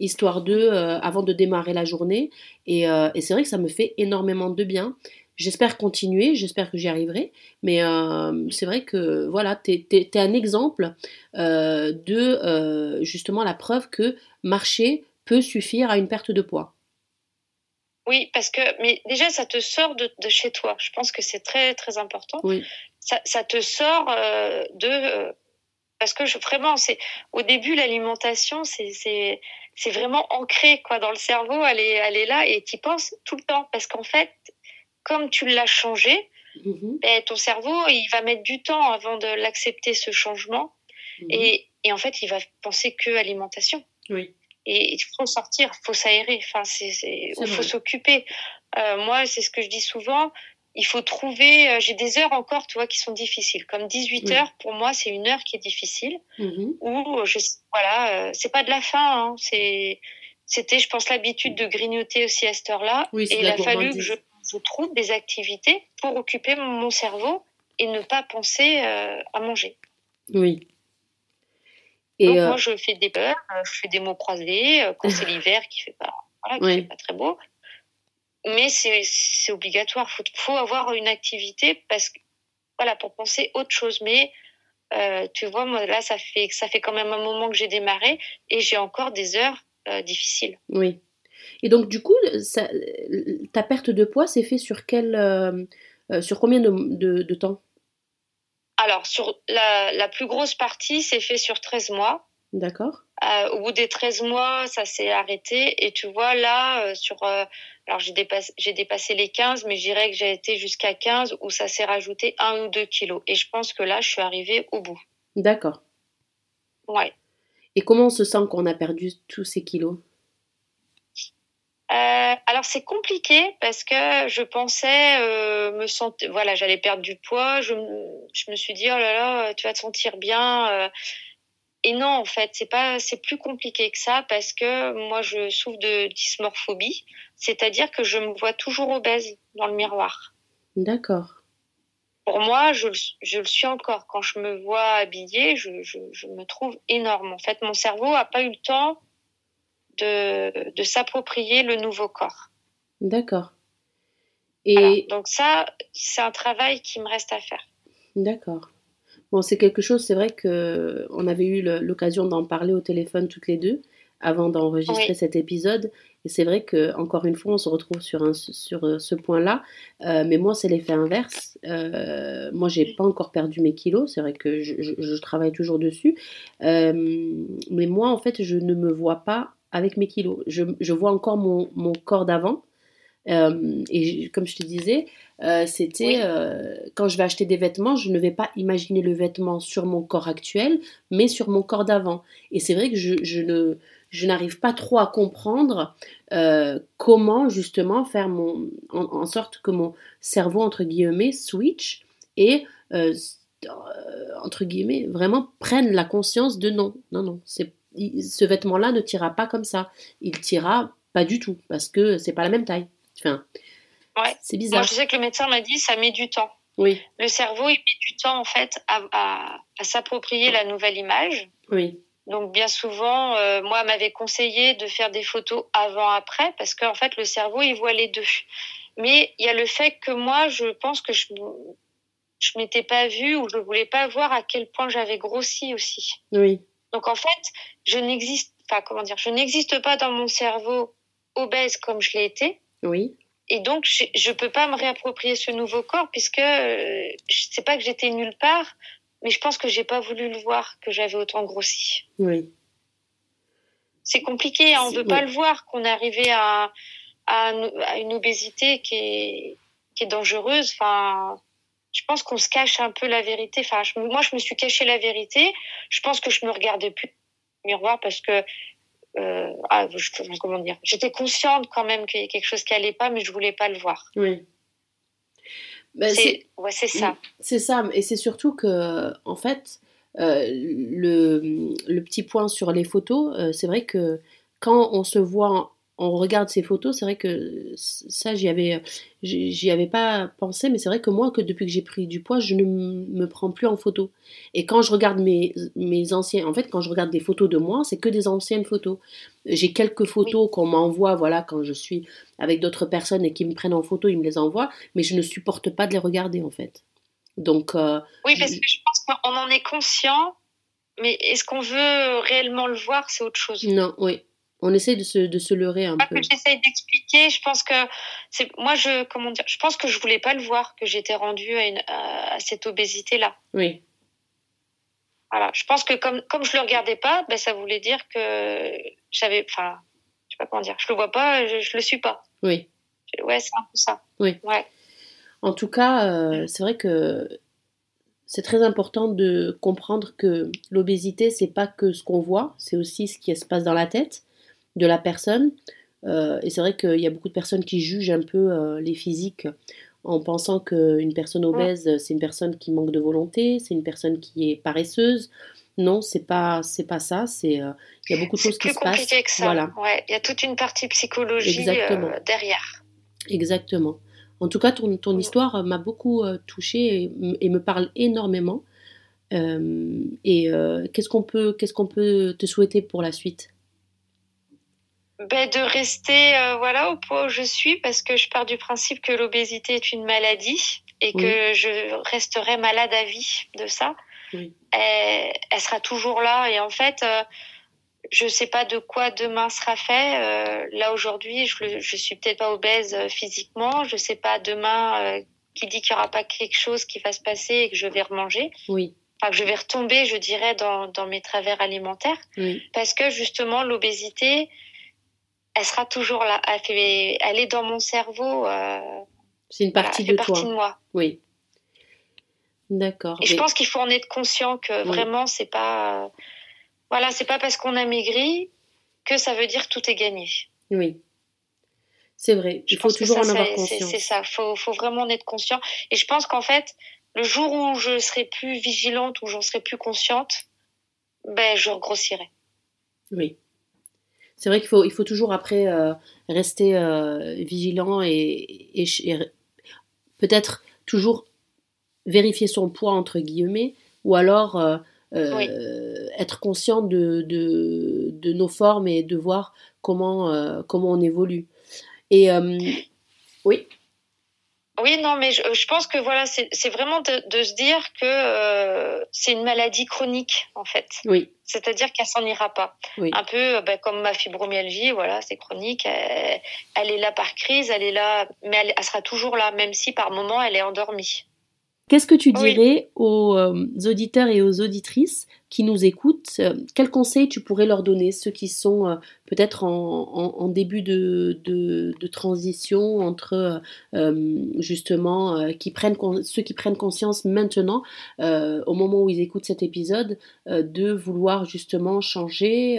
histoire de, euh, avant de démarrer la journée. Et, euh, et c'est vrai que ça me fait énormément de bien. J'espère continuer, j'espère que j'y arriverai. Mais euh, c'est vrai que voilà, t'es es, un exemple de justement la preuve que marcher peut suffire à une perte de poids. Oui, parce que, mais déjà, ça te sort de, de chez toi. Je pense que c'est très, très important. Oui. Ça, ça te sort de. parce que je, vraiment, c'est au début, l'alimentation, c'est c'est vraiment ancré quoi dans le cerveau. Elle est, elle est là et tu penses tout le temps. Parce qu'en fait, comme tu l'as changé, Mhm. ben, ton cerveau, il va mettre du temps avant de l'accepter, ce changement. Mhm. Et, et en fait, il va penser que alimentation. Oui. Et il faut sortir, il faut s'aérer, enfin, c'est, faut s'occuper. Euh, moi, c'est ce que je dis souvent. Il faut trouver. euh, j'ai des heures encore, tu vois, qui sont difficiles. Comme 18 Oui. heures, pour moi, c'est une heure qui est difficile. Où je, voilà, euh, c'est pas de la faim. Hein, c'est, c'était, je pense, l'habitude de grignoter aussi à cette heure-là. Oui, et il a fallu que je, je trouve des activités pour occuper mon, cerveau et ne pas penser euh, à manger. Oui. Et Donc moi je fais des beurres, je fais des mots croisés quand c'est l'hiver qui fait pas, voilà, qui Oui. fait pas très beau. Mais c'est obligatoire, faut faut avoir une activité parce que voilà pour penser autre chose. Mais euh, tu vois moi là ça fait ça fait quand même un moment que j'ai démarré et j'ai encore des heures euh, difficiles. oui. Et donc du coup, ça, ta perte de poids s'est fait sur quel, euh, sur combien de, de, de temps? Alors sur la la plus grosse partie c'est fait sur 13 mois. D'accord. Euh, au bout des 13 mois, ça s'est arrêté. Et tu vois, là, euh, sur. euh, alors, j'ai dépassé, j'ai dépassé les 15, mais je dirais que j'ai été jusqu'à 15 où ça s'est rajouté 1 ou 2 kilos. Et je pense que là, je suis arrivée au bout. D'accord. Ouais. Et comment on se sent quand on a perdu tous ces kilos? Euh, alors c'est compliqué parce que je pensais euh, me sentir, voilà, j'allais perdre du poids. Je, je, me suis dit oh là là, tu vas te sentir bien. Euh. Et non, en fait, c'est pas, c'est plus compliqué que ça parce que moi je souffre de dysmorphobie, c'est-à-dire que je me vois toujours obèse dans le miroir. D'accord. Pour moi, je, je, le suis encore. Quand je me vois habillée, je, je, je me trouve énorme. En fait, mon cerveau a pas eu le temps de, de s'approprier le nouveau corps. D'accord. Et donc ça, c'est un travail qui me reste à faire. D'accord. Bon, c'est quelque chose, c'est vrai que on avait eu l'occasion d'en parler au téléphone toutes les deux avant d'enregistrer cet épisode. Et c'est vrai que encore une fois, on se retrouve sur, un, sur euh, ce point-là. Euh, mais moi, c'est l'effet inverse. Euh, moi, j'ai pas encore perdu mes kilos. C'est vrai que je, je, travaille toujours dessus. Euh, mais moi, en fait, je ne me vois pas avec mes kilos. Je, je vois encore mon, mon corps d'avant. Euh, et comme je te disais, euh, c'était euh, quand je vais acheter des vêtements, je ne vais pas imaginer le vêtement sur mon corps actuel, mais sur mon corps d'avant. Et c'est vrai que je, je ne je n'arrive pas trop à comprendre comment justement faire mon en, sorte que mon cerveau entre guillemets switch et entre guillemets vraiment prenne la conscience de non non non c'est ce vêtement-là ne tira pas comme ça. Il tira pas du tout parce que c'est pas la même taille. Enfin, ouais. C'est bizarre. Moi, je sais que le médecin m'a dit ça met du temps. Oui. Le cerveau, il met du temps en fait à, à, s'approprier la nouvelle image. Oui. Donc bien souvent, euh, moi, m'avait conseillé de faire des photos avant-après parce qu'en fait, le cerveau, il voit les deux. Mais il y a le fait que moi, je pense que je je m'étais pas vue ou je voulais pas voir à quel point j'avais grossi aussi. Oui. Donc en fait, je n'existe pas, comment dire, je n'existe pas dans mon cerveau obèse comme je l'ai été. Oui. Et donc je ne peux pas me réapproprier ce nouveau corps puisque euh, je sais pas que j'étais nulle part, mais je pense que j'ai pas voulu le voir que j'avais autant grossi. Oui. C'est compliqué, hein, on ne veut pas le voir qu'on est arrivé à, à, une obésité qui est, qui est dangereuse. Enfin, je pense qu'on se cache un peu la vérité. Enfin, moi, je me suis caché la vérité. Je pense que je me regardais plus miroir parce que, euh, ah, comment dire, j'étais consciente quand même qu'il y avait quelque chose qui allait pas, mais je voulais pas le voir. Oui. Ben, c'est ouais, ça. C'est ça, et c'est surtout que, en fait, euh, le, le, petit point sur les photos, euh, c'est vrai que quand on se voit on regarde ces photos, c'est vrai que ça, j'y avais, j'y avais pas pensé, mais c'est vrai que moi, que depuis que j'ai pris du poids, je ne me prends plus en photo. Et quand je regarde mes, mes anciens, en fait, quand je regarde des photos de moi, c'est que des anciennes photos. J'ai quelques photos qu'on m'envoie, voilà, quand je suis avec d'autres personnes et qui me prennent en photo, ils me les envoient, mais je ne supporte pas de les regarder, en fait. Donc. Euh, oui, parce que je pense qu'on en est conscient, mais est-ce qu'on veut réellement le voir, c'est autre chose. Non, oui on essaie de se, de se leurrer un peu. J'essaie d'expliquer. Je pense que c'est moi je comment dire. Je pense que je voulais pas le voir que j'étais rendue à, à, cette obésité là. Oui. Voilà. Je pense que comme comme je le regardais pas, ben ça voulait dire que j'avais. Enfin, je sais pas comment dire. Je le vois pas, je, je le suis pas. Oui. Ouais, c'est un peu ça. Oui. Ouais. En tout cas, euh, c'est vrai que c'est très important de comprendre que l'obésité, c'est pas que ce qu'on voit, c'est aussi ce qui se passe dans la tête de la personne. Euh, et c'est vrai qu'il y a beaucoup de personnes qui jugent un peu euh, les physiques en pensant qu'une personne obèse, c'est une personne qui manque de volonté, c'est une personne qui est paresseuse. Non, c'est pas c'est pas ça. C'est euh, il y a beaucoup de choses qui se passent. Que ça. Voilà. Ouais, il y a toute une partie psychologie derrière. Exactement. En tout cas, ton, ton mm. histoire m'a beaucoup touchée et, me parle énormément. et qu'est-ce qu'on peut qu'est-ce qu'on peut te souhaiter pour la suite? Ben, de rester euh, voilà au poids où je suis parce que je pars du principe que l'obésité est une maladie et que je resterai malade à vie de ça. Elle, sera toujours là et en fait euh, je sais pas de quoi demain sera fait. Euh, là aujourd'hui, je, je suis peut-être pas obèse physiquement. Je sais pas demain qui dit qu'il y aura pas quelque chose qui va se passer et que je vais remanger. Oui. Enfin, que je vais retomber, je dirais, dans, dans mes travers alimentaires. Parce que justement, l'obésité, elle sera toujours là. Elle, fait, elle est dans mon cerveau. Euh, c'est une partie de partie De moi. Oui. D'accord. Et je pense qu'il faut en être conscient que vraiment, c'est pas. Voilà, c'est pas parce qu'on a maigri que ça veut dire tout est gagné. Oui. C'est vrai, il faut toujours en avoir conscience. C'est ça, il faut, faut, vraiment en être conscient. Et je pense qu'en fait, le jour où je serai plus vigilante, où j'en serai plus consciente, ben, je regrossirai. Oui. C'est vrai qu'il faut, il faut toujours après euh, rester euh, vigilant et, et, peut-être toujours vérifier son poids, entre guillemets, ou alors euh, être conscient de, de, de, nos formes et de voir comment, comment on évolue. Et oui. Oui, non, mais je, pense que voilà, c'est vraiment de, se dire que euh, c'est une maladie chronique en fait. Oui. C'est-à-dire qu'elle s'en ira pas. Un peu ben, comme ma fibromyalgie, voilà, c'est chronique. Elle, est là par crise, elle est là, mais elle, elle, sera toujours là, même si par moment elle est endormie. Qu'est-ce que tu dirais aux euh, auditeurs et aux auditrices qui nous écoutent euh, Quels conseils tu pourrais leur donner, ceux qui sont euh, peut-être en, début de, transition entre justement qui prennent ceux qui prennent conscience maintenant, au moment où ils écoutent cet épisode, de vouloir justement changer,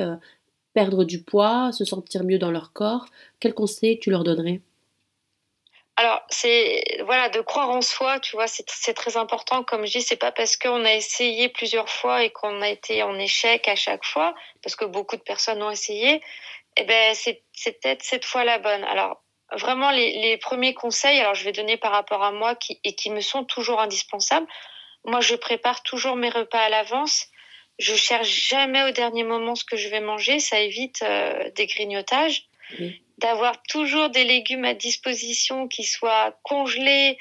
perdre du poids, se sentir mieux dans leur corps. Quels conseils tu leur donnerais? Alors, c'est voilà de croire en soi, tu vois, c'est très important. Comme je dis, c'est pas parce qu'on a essayé plusieurs fois et qu'on a été en échec à chaque fois, parce que beaucoup de personnes ont essayé. Eh ben, c'est peut-être cette fois la bonne. Alors, vraiment, les, premiers conseils, alors je vais donner par rapport à moi qui, et qui me sont toujours indispensables. Moi, je prépare toujours mes repas à l'avance. Je cherche jamais au dernier moment ce que je vais manger. Ça évite euh, des grignotages d'avoir toujours des légumes à disposition qui soient congelés,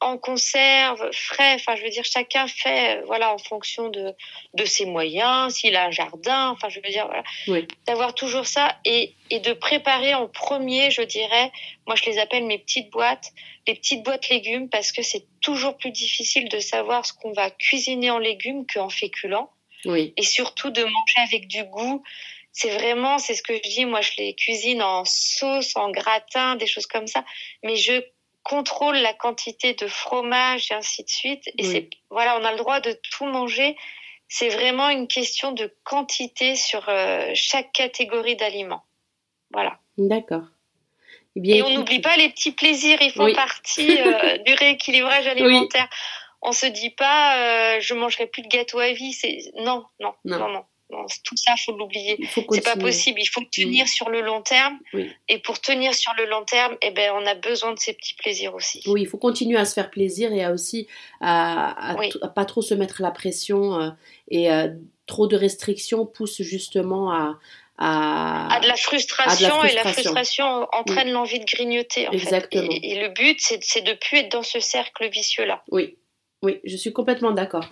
en conserve, frais. Enfin, je veux dire, chacun fait, voilà, en fonction de, de ses moyens, s'il a un jardin. Enfin, je veux dire, voilà. D'avoir toujours ça et, et de préparer en premier, je dirais, moi, je les appelle mes petites boîtes, les petites boîtes légumes parce que c'est toujours plus difficile de savoir ce qu'on va cuisiner en légumes qu'en féculents. Oui. Et surtout de manger avec du goût c'est vraiment, c'est ce que je dis, moi je les cuisine en sauce, en gratin, des choses comme ça, mais je contrôle la quantité de fromage et ainsi de suite. Et c'est, voilà, on a le droit de tout manger. C'est vraiment une question de quantité sur euh, chaque catégorie d'aliments. Voilà. D'accord. Eh bien, et on n'oublie pas les petits plaisirs, ils font partie euh, du rééquilibrage alimentaire. On se dit pas, euh, je mangerai plus de gâteau à vie. C'est non, non, non, non tout ça, faut l'oublier. C'est pas possible. Il faut tenir mm. sur le long terme. Et pour tenir sur le long terme, eh ben, on a besoin de ces petits plaisirs aussi. Oui, il faut continuer à se faire plaisir et à aussi à, pas trop se mettre la pression euh, et euh, trop de restrictions poussent justement à, à, de la frustration, et la frustration entraîne l'envie de grignoter. En Exactement. Fait. Et, le but, c'est de plus être dans ce cercle vicieux-là. Oui, oui, je suis complètement d'accord.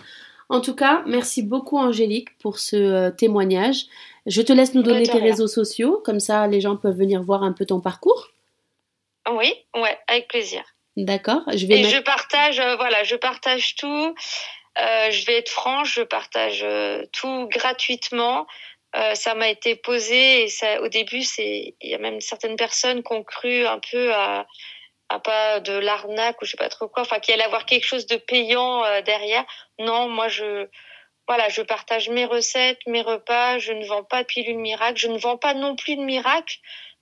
En tout cas, merci beaucoup Angélique pour ce euh, témoignage. Je te laisse nous donner tes réseaux sociaux, comme ça les gens peuvent venir voir un peu ton parcours. Oui, ouais, avec plaisir. D'accord. Je vais. Et je partage, euh, voilà, je partage tout. Euh, je vais être franche, je partage tout gratuitement. ça m'a été posé et ça, au début, c'est, il y a même certaines personnes qui ont cru un peu à, à pas de l'arnaque ou je sais pas trop quoi, enfin qu'il allait avoir quelque chose de payant euh, derrière. Non, moi je voilà, je partage mes recettes, mes repas, je ne vends pas de pilules miracle, je ne vends pas non plus de miracle,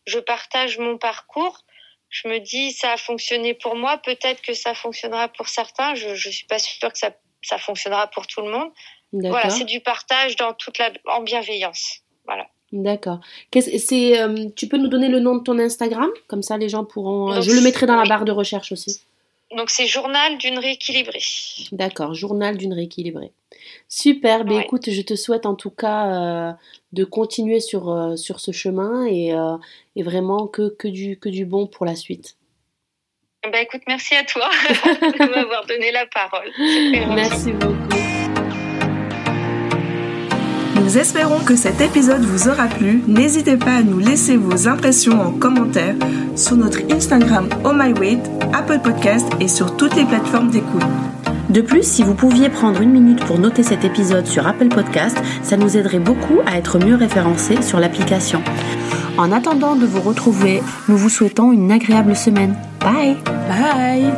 je partage mon parcours. Je me dis ça a fonctionné pour moi, peut-être que ça fonctionnera pour certains, je je suis pas sûre que ça ça fonctionnera pour tout le monde. Voilà, c'est du partage dans toute la en bienveillance. Voilà. D'accord. C'est, euh, tu peux nous donner le nom de ton Instagram? Comme ça, les gens pourront. Euh, je le mettrai dans la barre de recherche aussi. Donc, c'est Journal d'une rééquilibrée. D'accord, Journal d'une rééquilibrée. Super. Ben, écoute, je te souhaite en tout cas euh, de continuer sur, sur ce chemin et, et vraiment que, que, du, que du bon pour la suite. Ben, écoute, merci à toi de m'avoir donné la parole. Merci beaucoup. Nous espérons que cet épisode vous aura plu. N'hésitez pas à nous laisser vos impressions en commentaire sur notre Instagram Oh My Weight, Apple Podcast et sur toutes les plateformes d'écoute. De plus, si vous pouviez prendre une minute pour noter cet épisode sur Apple Podcast, ça nous aiderait beaucoup à être mieux référencés sur l'application. En attendant de vous retrouver, nous vous souhaitons une agréable semaine. Bye Bye